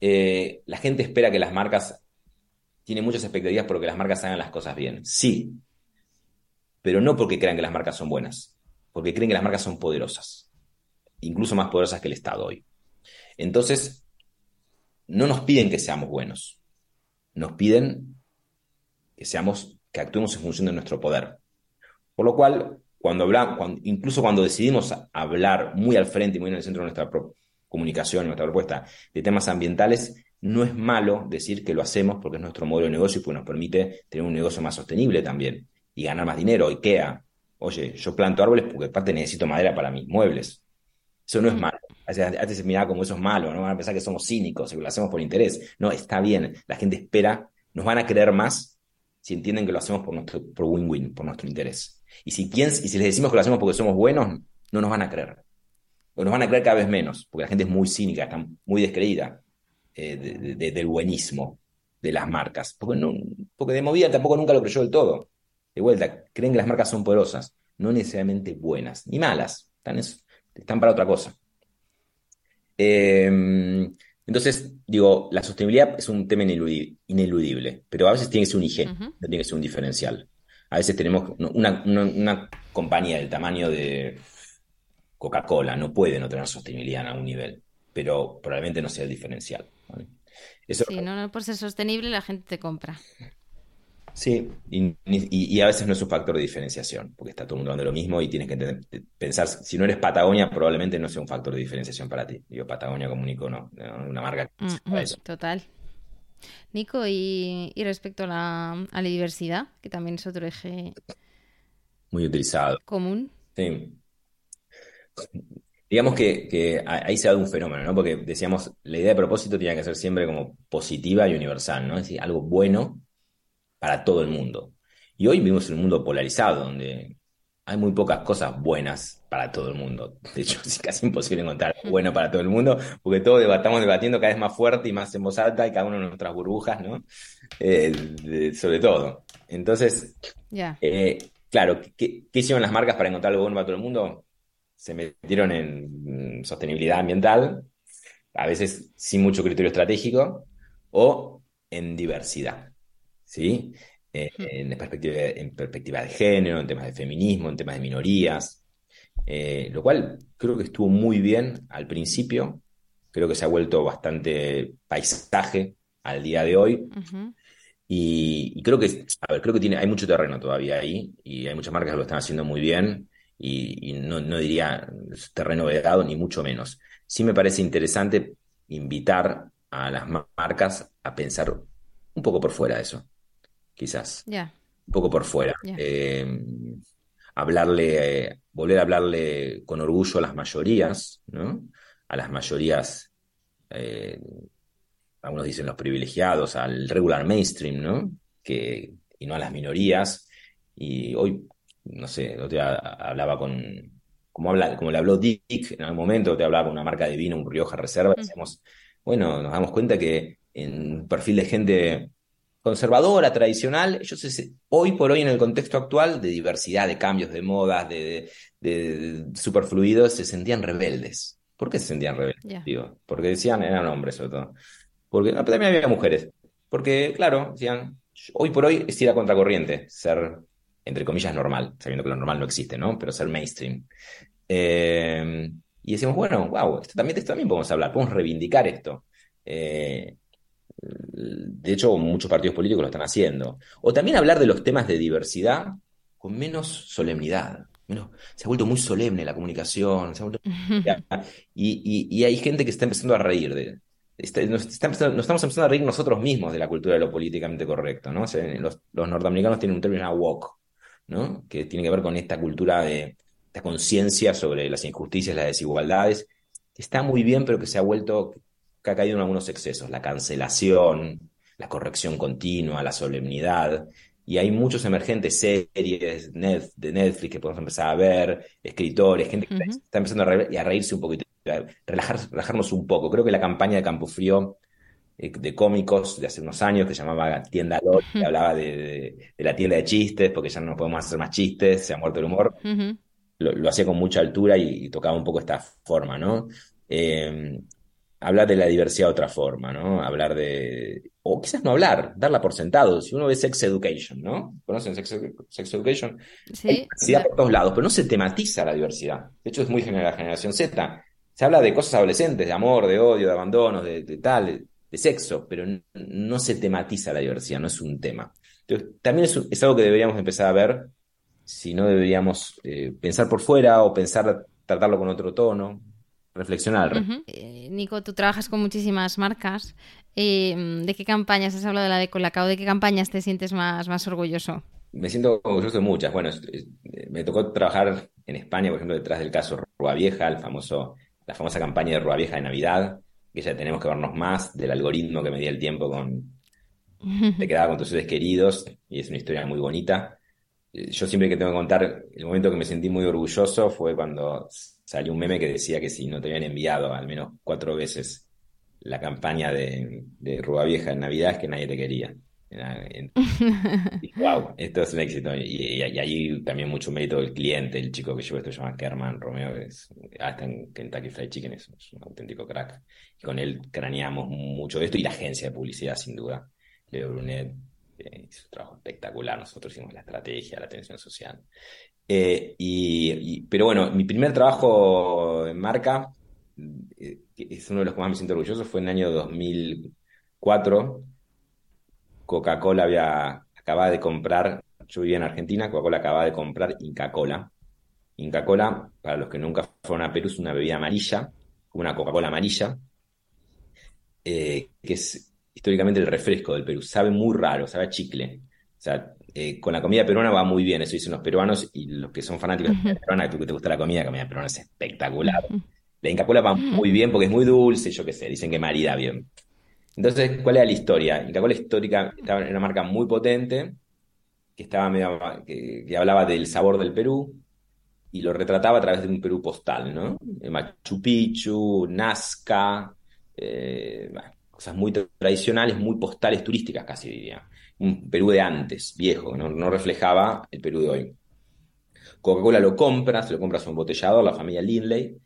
eh, la gente espera que las marcas tiene muchas expectativas porque las marcas hagan las cosas bien. Sí, pero no porque crean que las marcas son buenas, porque creen que las marcas son poderosas, incluso más poderosas que el Estado hoy. Entonces, no nos piden que seamos buenos, nos piden que seamos, que actuemos en función de nuestro poder. Por lo cual, cuando hablamos, incluso cuando decidimos hablar muy al frente y muy en el centro de nuestra comunicación, nuestra propuesta de temas ambientales, no es malo decir que lo hacemos porque es nuestro modelo de negocio y pues nos permite tener un negocio más sostenible también y ganar más dinero. IKEA, oye, yo planto árboles porque aparte necesito madera para mis muebles. Eso no es malo. Antes se miraba como eso es malo, no van a pensar que somos cínicos y que lo hacemos por interés. No, está bien. La gente espera, nos van a creer más si entienden que lo hacemos por nuestro por win-win, por nuestro interés. Y si, y si les decimos que lo hacemos porque somos buenos, no nos van a creer. O nos van a creer cada vez menos, porque la gente es muy cínica, está muy descreída. Eh, del buenismo de las marcas. Porque, no, porque de movida tampoco nunca lo creyó del todo. De vuelta, creen que las marcas son poderosas, no necesariamente buenas, ni malas, están, están para otra cosa. Em, entonces, digo, la sostenibilidad es un tema ineludible, pero a veces tiene que ser un IG, no tiene que ser un diferencial. A veces tenemos una, una compañía del tamaño de Coca-Cola, no puede no tener sostenibilidad en algún nivel pero probablemente no sea el diferencial. Eso... Sí, no, por ser sostenible la gente te compra. Sí, y, a veces no es un factor de diferenciación, porque está todo el mundo hablando de lo mismo y tienes que pensar, si no eres Patagonia, probablemente no sea un factor de diferenciación para ti. Digo, Patagonia como un icono, una marca. total. Nico, y, respecto a la, a la diversidad, que también es otro eje muy utilizado. Común. Sí. Digamos que, ahí se ha dado un fenómeno, ¿no? Porque decíamos, la idea de propósito tiene que ser siempre como positiva y universal, ¿no? Es decir, algo bueno para todo el mundo. Y hoy vivimos en un mundo polarizado, donde hay muy pocas cosas buenas para todo el mundo. De hecho, es casi imposible encontrar bueno para todo el mundo, porque todos estamos debatiendo cada vez más fuerte y más en voz alta y cada uno en nuestras burbujas, ¿no? Eh, sobre todo. Entonces, eh, claro, ¿qué, ¿qué, hicieron las marcas para encontrar algo bueno para todo el mundo? se metieron en sostenibilidad ambiental, a veces sin mucho criterio estratégico, o en diversidad, ¿sí? Eh, en, perspectiva, en perspectiva de género, en temas de feminismo, en temas de minorías, eh, lo cual creo que estuvo muy bien al principio, creo que se ha vuelto bastante paisaje al día de hoy. y, creo que, a ver, creo que tiene, hay mucho terreno todavía ahí y hay muchas marcas que lo están haciendo muy bien y, no, diría terreno vedado, ni mucho menos. Sí me parece interesante invitar a las marcas a pensar un poco por fuera de eso, quizás. Un poco por fuera. Eh, hablarle, volver a hablarle con orgullo a las mayorías, ¿no? A las mayorías, eh, algunos dicen los privilegiados, al regular mainstream, ¿no? Que, y no a las minorías. Y hoy no sé, te hablaba con, como, habla, como le habló Dick en algún momento, te hablaba con una marca de vino, un Rioja Reserva, y decíamos, bueno, nos damos cuenta que en un perfil de gente conservadora, tradicional, ellos hoy por hoy en el contexto actual de diversidad, de cambios, de modas, de, de, superfluidos, se sentían rebeldes. ¿Por qué se sentían rebeldes? Digo, porque decían, eran hombres sobre todo. Porque también había mujeres. Porque, claro, decían, hoy por hoy es ir a contracorriente, ser, entre comillas, normal, sabiendo que lo normal no existe, ¿no? Pero ser mainstream. Eh, y decimos, bueno, wow, esto también, esto también podemos hablar, podemos reivindicar esto. Eh, de hecho, muchos partidos políticos lo están haciendo. O también hablar de los temas de diversidad con menos solemnidad. se ha vuelto muy solemne la comunicación. y, hay gente que está empezando a reír de. nos, estamos empezando a reír nosotros mismos de la cultura de lo políticamente correcto. ¿no? los, norteamericanos tienen un término woke, ¿no? que tiene que ver con esta cultura de esta conciencia sobre las injusticias, las desigualdades, que está muy bien, pero que se ha vuelto que ha caído en algunos excesos, la cancelación, la corrección continua, la solemnidad. Y hay muchos emergentes series de Netflix que podemos empezar a ver, escritores, gente que está empezando a, reírse un poquito, a relajarnos un poco. Creo que la campaña de Campo Frío eh, de cómicos de hace unos años que llamaba Tienda LOL, que hablaba de, la tienda de chistes, porque ya no podemos hacer más chistes, se ha muerto el humor. lo, hacía con mucha altura y, tocaba un poco esta forma, ¿no? Eh, hablar de la diversidad de otra forma, ¿no? Hablar de. O quizás no hablar, darla por sentado. Si uno ve Sex Education, ¿no? ¿Conocen Sex, Education? Sí. Hay diversidad por todos lados, pero no se tematiza la diversidad. De hecho, es muy general la generación Z. Se habla de cosas adolescentes, de amor, de odio, de abandono, de, tal, de, sexo, pero no, se tematiza la diversidad, no es un tema. Entonces, también es, algo que deberíamos empezar a ver si no deberíamos eh, pensar por fuera o pensar, tratarlo con otro tono reflexionar. Eh, Nico, tú trabajas con muchísimas marcas. Eh, ¿De qué campañas has hablado de la de Colacao? ¿De qué campañas te sientes más, más orgulloso? Me siento orgulloso de muchas. Bueno, me tocó trabajar en España, por ejemplo, detrás del caso Rua Vieja, el famoso, la famosa campaña de Rua Vieja de Navidad, que ya tenemos que vernos más, del algoritmo que medía el tiempo con te quedaba con tus seres queridos, y es una historia muy bonita. Eh, yo siempre que tengo que contar, el momento que me sentí muy orgulloso fue cuando salió un meme que decía que si no te habían enviado al menos cuatro veces la campaña de, de Rúa Vieja en Navidad es que nadie te quería. wow, esto es un éxito. Y, allí también mucho mérito del cliente, el chico que llevó esto se llama Kerman Romeo, que es, hasta en Kentucky Fried Chicken es, un auténtico crack. Y con él craneamos mucho de esto y la agencia de publicidad, sin duda. Leo Brunet hizo un trabajo espectacular. Nosotros hicimos la estrategia, la atención social. Eh, y, pero bueno, mi primer trabajo en marca, eh, que es uno de los que más me siento orgulloso, fue en el año 2004. Coca-Cola había acababa de comprar, yo vivía en Argentina, Coca-Cola acababa de comprar Inca Cola. Inca Cola, para los que nunca fueron a Perú, es una bebida amarilla, una Coca-Cola amarilla, eh, que es históricamente el refresco del Perú. Sabe muy raro, sabe a chicle. O sea, eh, con la comida peruana va muy bien, eso dicen los peruanos y los que son fanáticos de la comida peruana, que te gusta la comida, la comida peruana es espectacular. La Inca Cola va muy bien porque es muy dulce, yo qué sé, dicen que marida bien. Entonces, ¿cuál era la historia? Inca Cola histórica era una marca muy potente, que, estaba que, hablaba del sabor del Perú y lo retrataba a través de un Perú postal, ¿no? Machu Picchu, Nazca, eh, cosas muy tradicionales, muy postales turísticas casi diría un Perú de antes, viejo, no, no reflejaba el Perú de hoy. Coca-Cola lo compra, se lo compra a su embotellador, la familia Lindley,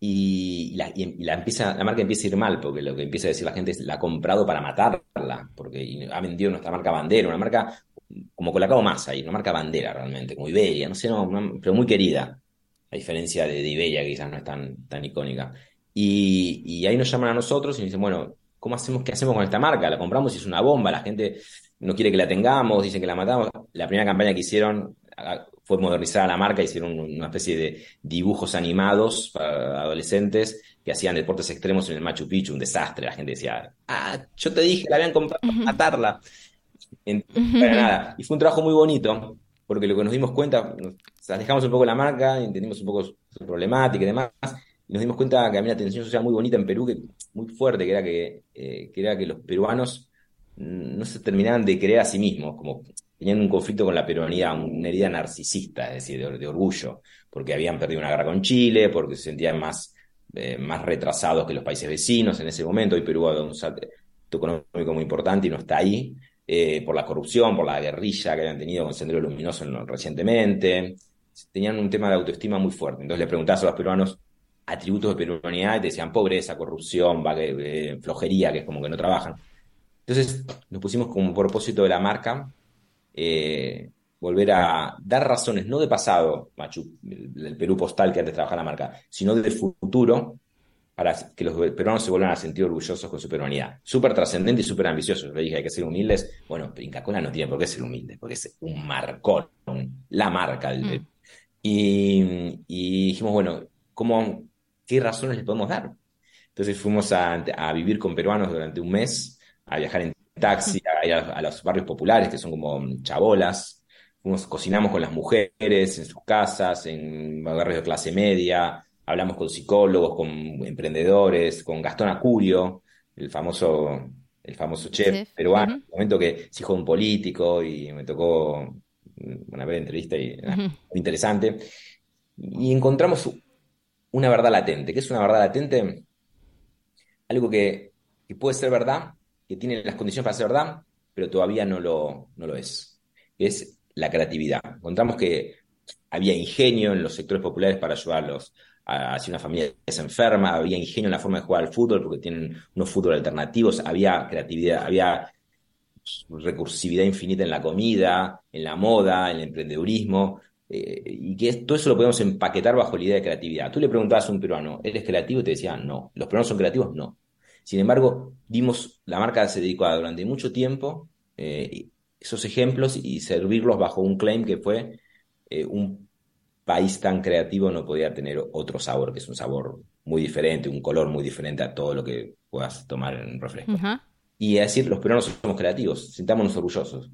y la, la, empieza, la marca empieza a ir mal, porque lo que empieza a decir la gente es la ha comprado para matarla, porque ha vendido nuestra marca bandera, una marca como Colacao Massa, y una marca bandera realmente, como Iberia, no sé, no, pero muy querida, a diferencia de, de, Iberia, que quizás no es tan, tan icónica. Y, y ahí nos llaman a nosotros y nos dicen, bueno, ¿cómo hacemos, qué hacemos con esta marca? La compramos y es una bomba, la gente no quiere que la tengamos, dicen que la matamos. La primera campaña que hicieron fue modernizar la marca, hicieron una especie de dibujos animados para adolescentes que hacían deportes extremos en el Machu Picchu, un desastre. La gente decía, ah, yo te dije, la habían comprado para matarla. para nada. Y fue un trabajo muy bonito, porque lo que nos dimos cuenta, nos dejamos un poco la marca, entendimos un poco su problemática y demás, y nos dimos cuenta que había una tensión social muy bonita en Perú, que, muy fuerte, que era que, eh, que era que los peruanos no se terminaban de creer a sí mismos, como tenían un conflicto con la peruanidad, una herida narcisista, es decir, de, orgullo, porque habían perdido una guerra con Chile, porque se sentían más, eh, más retrasados que los países vecinos en ese momento, y Perú ha dado un salto económico muy importante y no está ahí. eh, por la corrupción, por la guerrilla que habían tenido con Sendero Luminoso recientemente. Tenían un tema de autoestima muy fuerte. Entonces le preguntabas a los peruanos atributos de peruanidad y te decían pobreza, corrupción, eh, flojería, que es como que no trabajan. Entonces nos pusimos como propósito de la marca eh, volver a dar razones, no de pasado, Machu, del Perú postal que antes trabajaba la marca, sino de futuro, para que los peruanos se vuelvan a sentir orgullosos con su peruanidad. Súper trascendente y súper ambicioso. Le dije, hay que ser humildes. Bueno, pero Inca Cola no tiene por qué ser humilde, porque es un marcón, la marca. Mm. y, dijimos, bueno, ¿cómo, ¿qué razones le podemos dar? Entonces fuimos a, vivir con peruanos durante un mes, a viajar en taxi, a ir a, los barrios populares, que son como chabolas. Fuimos, cocinamos con las mujeres en sus casas, en barrios de clase media, hablamos con psicólogos, con emprendedores, con Gastón Acurio, el famoso, el famoso chef peruano, en un momento que es hijo de un político y me tocó una breve entrevista y muy interesante. Y encontramos una verdad latente. ¿Qué es una verdad latente? Algo que, puede ser verdad, que tiene las condiciones para ser verdad, pero todavía no lo, no lo es. Es la creatividad. Encontramos que había ingenio en los sectores populares para ayudarlos hacia una familia se enferma, había ingenio en la forma de jugar al fútbol porque tienen unos fútbol alternativos, había creatividad, había recursividad infinita en la comida, en la moda, en el emprendedurismo, eh, y que todo eso lo podemos empaquetar bajo la idea de creatividad. Tú le preguntabas a un peruano, ¿eres creativo? Y te decía, no. ¿Los peruanos son creativos? No. Sin embargo, dimos, la marca se dedicó a durante mucho tiempo eh, esos ejemplos y servirlos bajo un claim que fue eh, un país tan creativo no podía tener otro sabor, que es un sabor muy diferente, un color muy diferente a todo lo que puedas tomar en un refresco. Y a decir, los peruanos somos creativos, sintámonos orgullosos.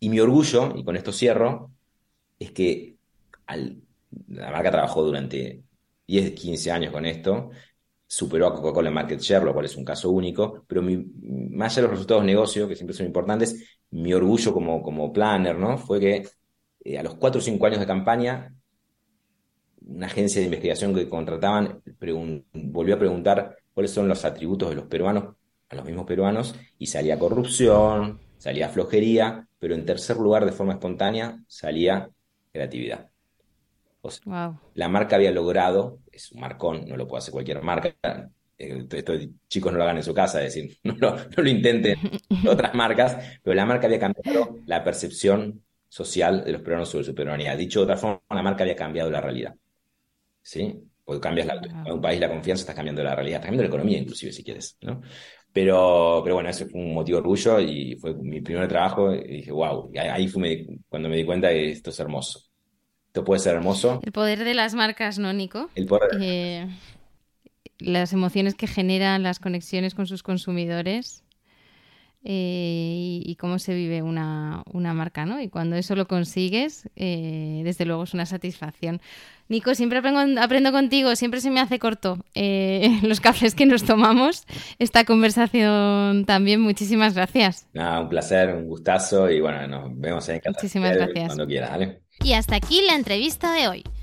Y mi orgullo, y con esto cierro, es que la marca trabajó durante 10, 15 años con esto, superó a Coca-Cola en market share, lo cual es un caso único, pero más allá de los resultados de negocio, que siempre son importantes, mi orgullo como, como planner, ¿no? Fue que eh, a los 4 o 5 años de campaña una agencia de investigación que contrataban volvió a preguntar cuáles son los atributos de los peruanos a los mismos peruanos y salía corrupción, salía flojería, pero en tercer lugar, de forma espontánea, salía creatividad. La marca había logrado, es un marcón, no lo puede hacer cualquier marca, eh, esto, chicos no lo hagan en su casa, es decir, no, no lo intenten otras marcas, pero la marca había cambiado la percepción social de los peruanos sobre su peruanidad. Dicho de otra forma, la marca había cambiado la realidad. ¿sí? Porque cambias la, un país la confianza, estás cambiando la realidad, estás cambiando la economía inclusive, si quieres, ¿no? Pero, pero bueno, ese fue un motivo de orgullo y fue mi primer trabajo y dije, wow, y ahí fue cuando me di cuenta que esto es hermoso. Esto puede ser hermoso. El poder de las marcas, ¿no, Nico? El poder. Eh, las emociones que generan, las conexiones con sus consumidores. Eh, y, cómo se vive una, marca, ¿no? Y cuando eso lo consigues, eh, desde luego es una satisfacción. Nico, siempre aprendo, aprendo contigo, siempre se me hace corto eh, los cafés que nos tomamos. Esta conversación también, muchísimas gracias. un placer, un gustazo y bueno, nos vemos en Muchísimas gracias. Cuando quieras, ¿vale? Y hasta aquí la entrevista de hoy.